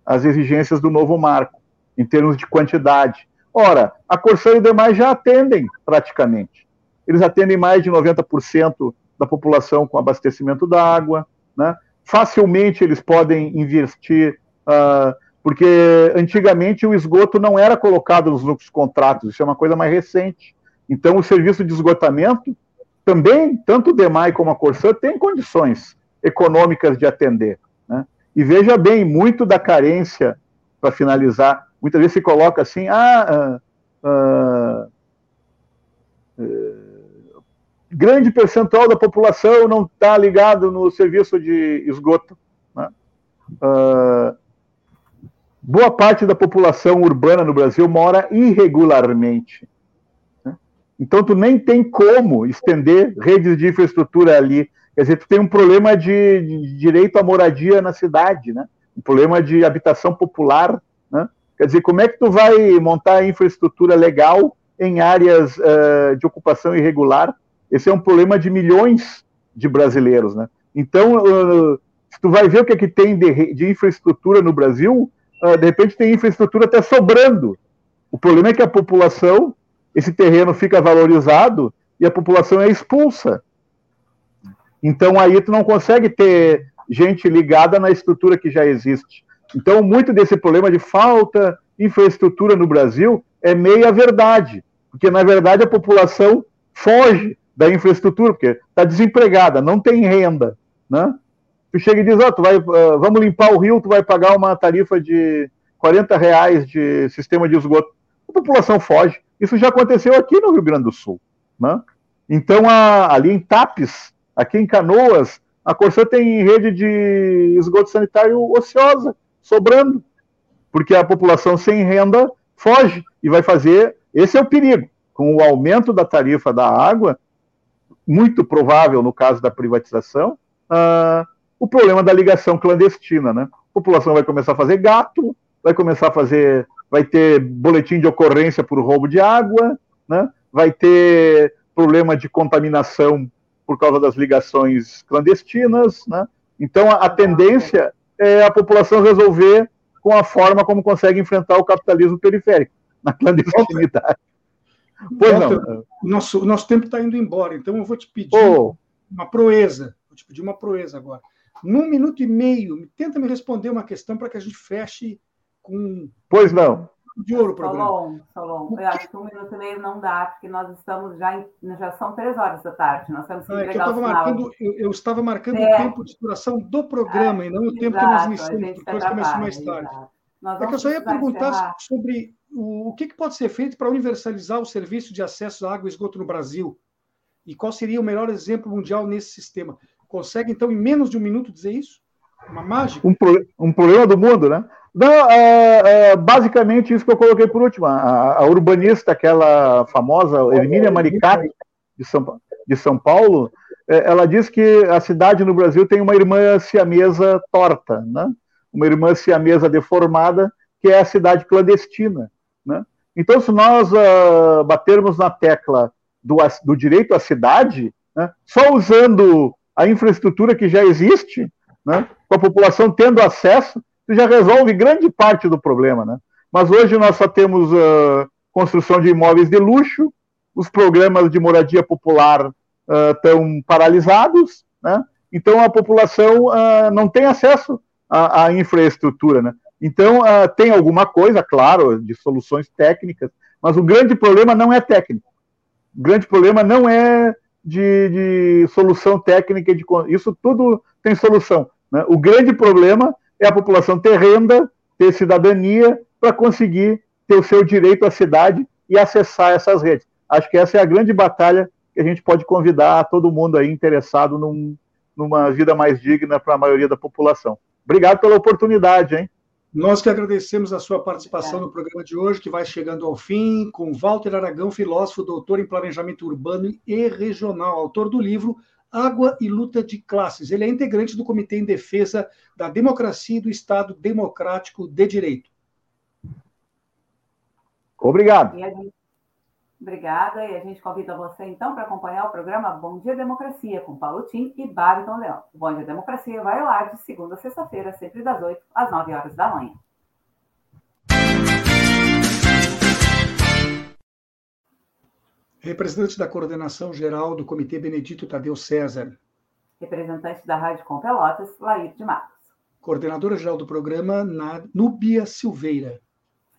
as exigências do novo marco, em termos de quantidade. Ora, a Corsã e demais já atendem praticamente. Eles atendem mais de 90% da população com abastecimento da água, né? facilmente eles podem investir, uh, porque antigamente o esgoto não era colocado nos lucros contratos, isso é uma coisa mais recente. Então, o serviço de esgotamento também, tanto o DEMAI como a Corsã têm condições econômicas de atender. Né? E veja bem, muito da carência, para finalizar, muitas vezes se coloca assim, ah, ah, ah, ah grande percentual da população não está ligado no serviço de esgoto. Né? Ah, boa parte da população urbana no Brasil mora irregularmente. Então, tu nem tem como estender redes de infraestrutura ali. Quer dizer, tu tem um problema de, de direito à moradia na cidade, né? um problema de habitação popular. Né? Quer dizer, como é que tu vai montar infraestrutura legal em áreas uh, de ocupação irregular? Esse é um problema de milhões de brasileiros. Né? Então, uh, se tu vai ver o que, é que tem de, de infraestrutura no Brasil, uh, de repente tem infraestrutura até sobrando. O problema é que a população esse terreno fica valorizado e a população é expulsa. Então aí tu não consegue ter gente ligada na estrutura que já existe. Então muito desse problema de falta de infraestrutura no Brasil é meia verdade, porque na verdade a população foge da infraestrutura, porque está desempregada, não tem renda, né? Tu chega e diz, ó, oh, tu vai, uh, vamos limpar o rio, tu vai pagar uma tarifa de 40 reais de sistema de esgoto. A população foge. Isso já aconteceu aqui no Rio Grande do Sul. Né? Então, a, ali em Tapes, aqui em Canoas, a Corsã tem rede de esgoto sanitário ociosa, sobrando, porque a população sem renda foge e vai fazer. Esse é o perigo. Com o aumento da tarifa da água, muito provável no caso da privatização, uh, o problema da ligação clandestina, né? A população vai começar a fazer gato, vai começar a fazer, vai ter boletim de ocorrência por roubo de água, né? Vai ter problema de contaminação por causa das ligações clandestinas, né? Então a, a tendência é a população resolver com a forma como consegue enfrentar o capitalismo periférico, na clandestinidade. Pois não. Nosso, nosso tempo está indo embora, então eu vou te pedir oh. uma proeza. Vou te pedir uma proeza agora. Num minuto e meio, tenta me responder uma questão para que a gente feche com. Pois não. De ouro o programa. Solon, Solon, eu acho que um minuto e meio não dá, porque nós estamos já. Em, já são três horas da tarde. Nós temos que é que eu, estava marcando, eu, eu, estava marcando é. o tempo de duração do programa é, e não o exato, tempo que nós iniciamos, porque nós começamos mais tarde. É que eu só ia perguntar encerrar. sobre o, que, que pode ser feito para universalizar o serviço de acesso à água e esgoto no Brasil. E qual seria o melhor exemplo mundial nesse sistema? Consegue, então, em menos de um minuto dizer isso? Uma mágica? Um, pro, um problema do mundo, né? Não, é, é, basicamente isso que eu coloquei por último. A, a urbanista, aquela famosa Hermínia Maricati, de São, de São Paulo, é, ela diz que a cidade no Brasil tem uma irmã siamesa torta, né? uma irmã siamesa deformada, que é a cidade clandestina. Então, se nós uh, batermos na tecla do, do direito à cidade, né, só usando a infraestrutura que já existe, né, com a população tendo acesso, já resolve grande parte do problema. Né? Mas hoje nós só temos uh, construção de imóveis de luxo, os programas de moradia popular estão uh, paralisados, né? então a população uh, não tem acesso à, à infraestrutura. Né? Então, uh, tem alguma coisa, claro, de soluções técnicas, mas o grande problema não é técnico. O grande problema não é de, de solução técnica, de, isso tudo tem solução. Né? O grande problema é a população ter renda, ter cidadania, para conseguir ter o seu direito à cidade e acessar essas redes. Acho que essa é a grande batalha que a gente pode convidar todo mundo aí interessado num, numa vida mais digna para a maioria da população. Obrigado pela oportunidade, hein? Nós que agradecemos a sua participação no programa de hoje, que vai chegando ao fim, com Walter Aragão, filósofo, doutor em planejamento urbano e regional, autor do livro Água e Luta de Classes. Ele é integrante do Comitê em Defesa da Democracia e do Estado Democrático de Direito. Obrigado. Obrigada, e a gente convida você, então, para acompanhar o programa Bom Dia Democracia, com Paulo Tim e Babiton Leão. O Bom Dia Democracia vai ao ar de segunda a sexta-feira, sempre das 8 às 9 horas da manhã. Representante da Coordenação Geral do Comitê Benedito Tadeu César. Representante da Rádio Com Pelotas, Lair de Matos. Coordenadora Geral do Programa, Núbia Silveira.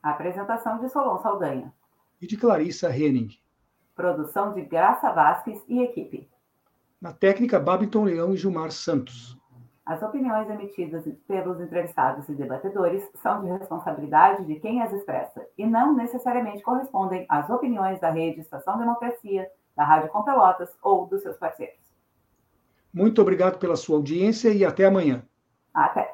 apresentação de Solon Saldanha e de Clarissa Henning. Produção de Graça Vasques e equipe. Na técnica, Babiton Leão e Gilmar Santos. As opiniões emitidas pelos entrevistados e debatedores são de responsabilidade de quem as expressa e não necessariamente correspondem às opiniões da rede Estação Democracia, da Rádio Com Pelotas ou dos seus parceiros. Muito obrigado pela sua audiência e até amanhã. Até.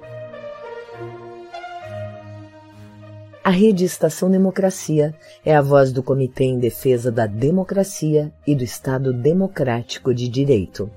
A Rede Estação Democracia é a voz do Comitê em Defesa da Democracia e do Estado Democrático de Direito.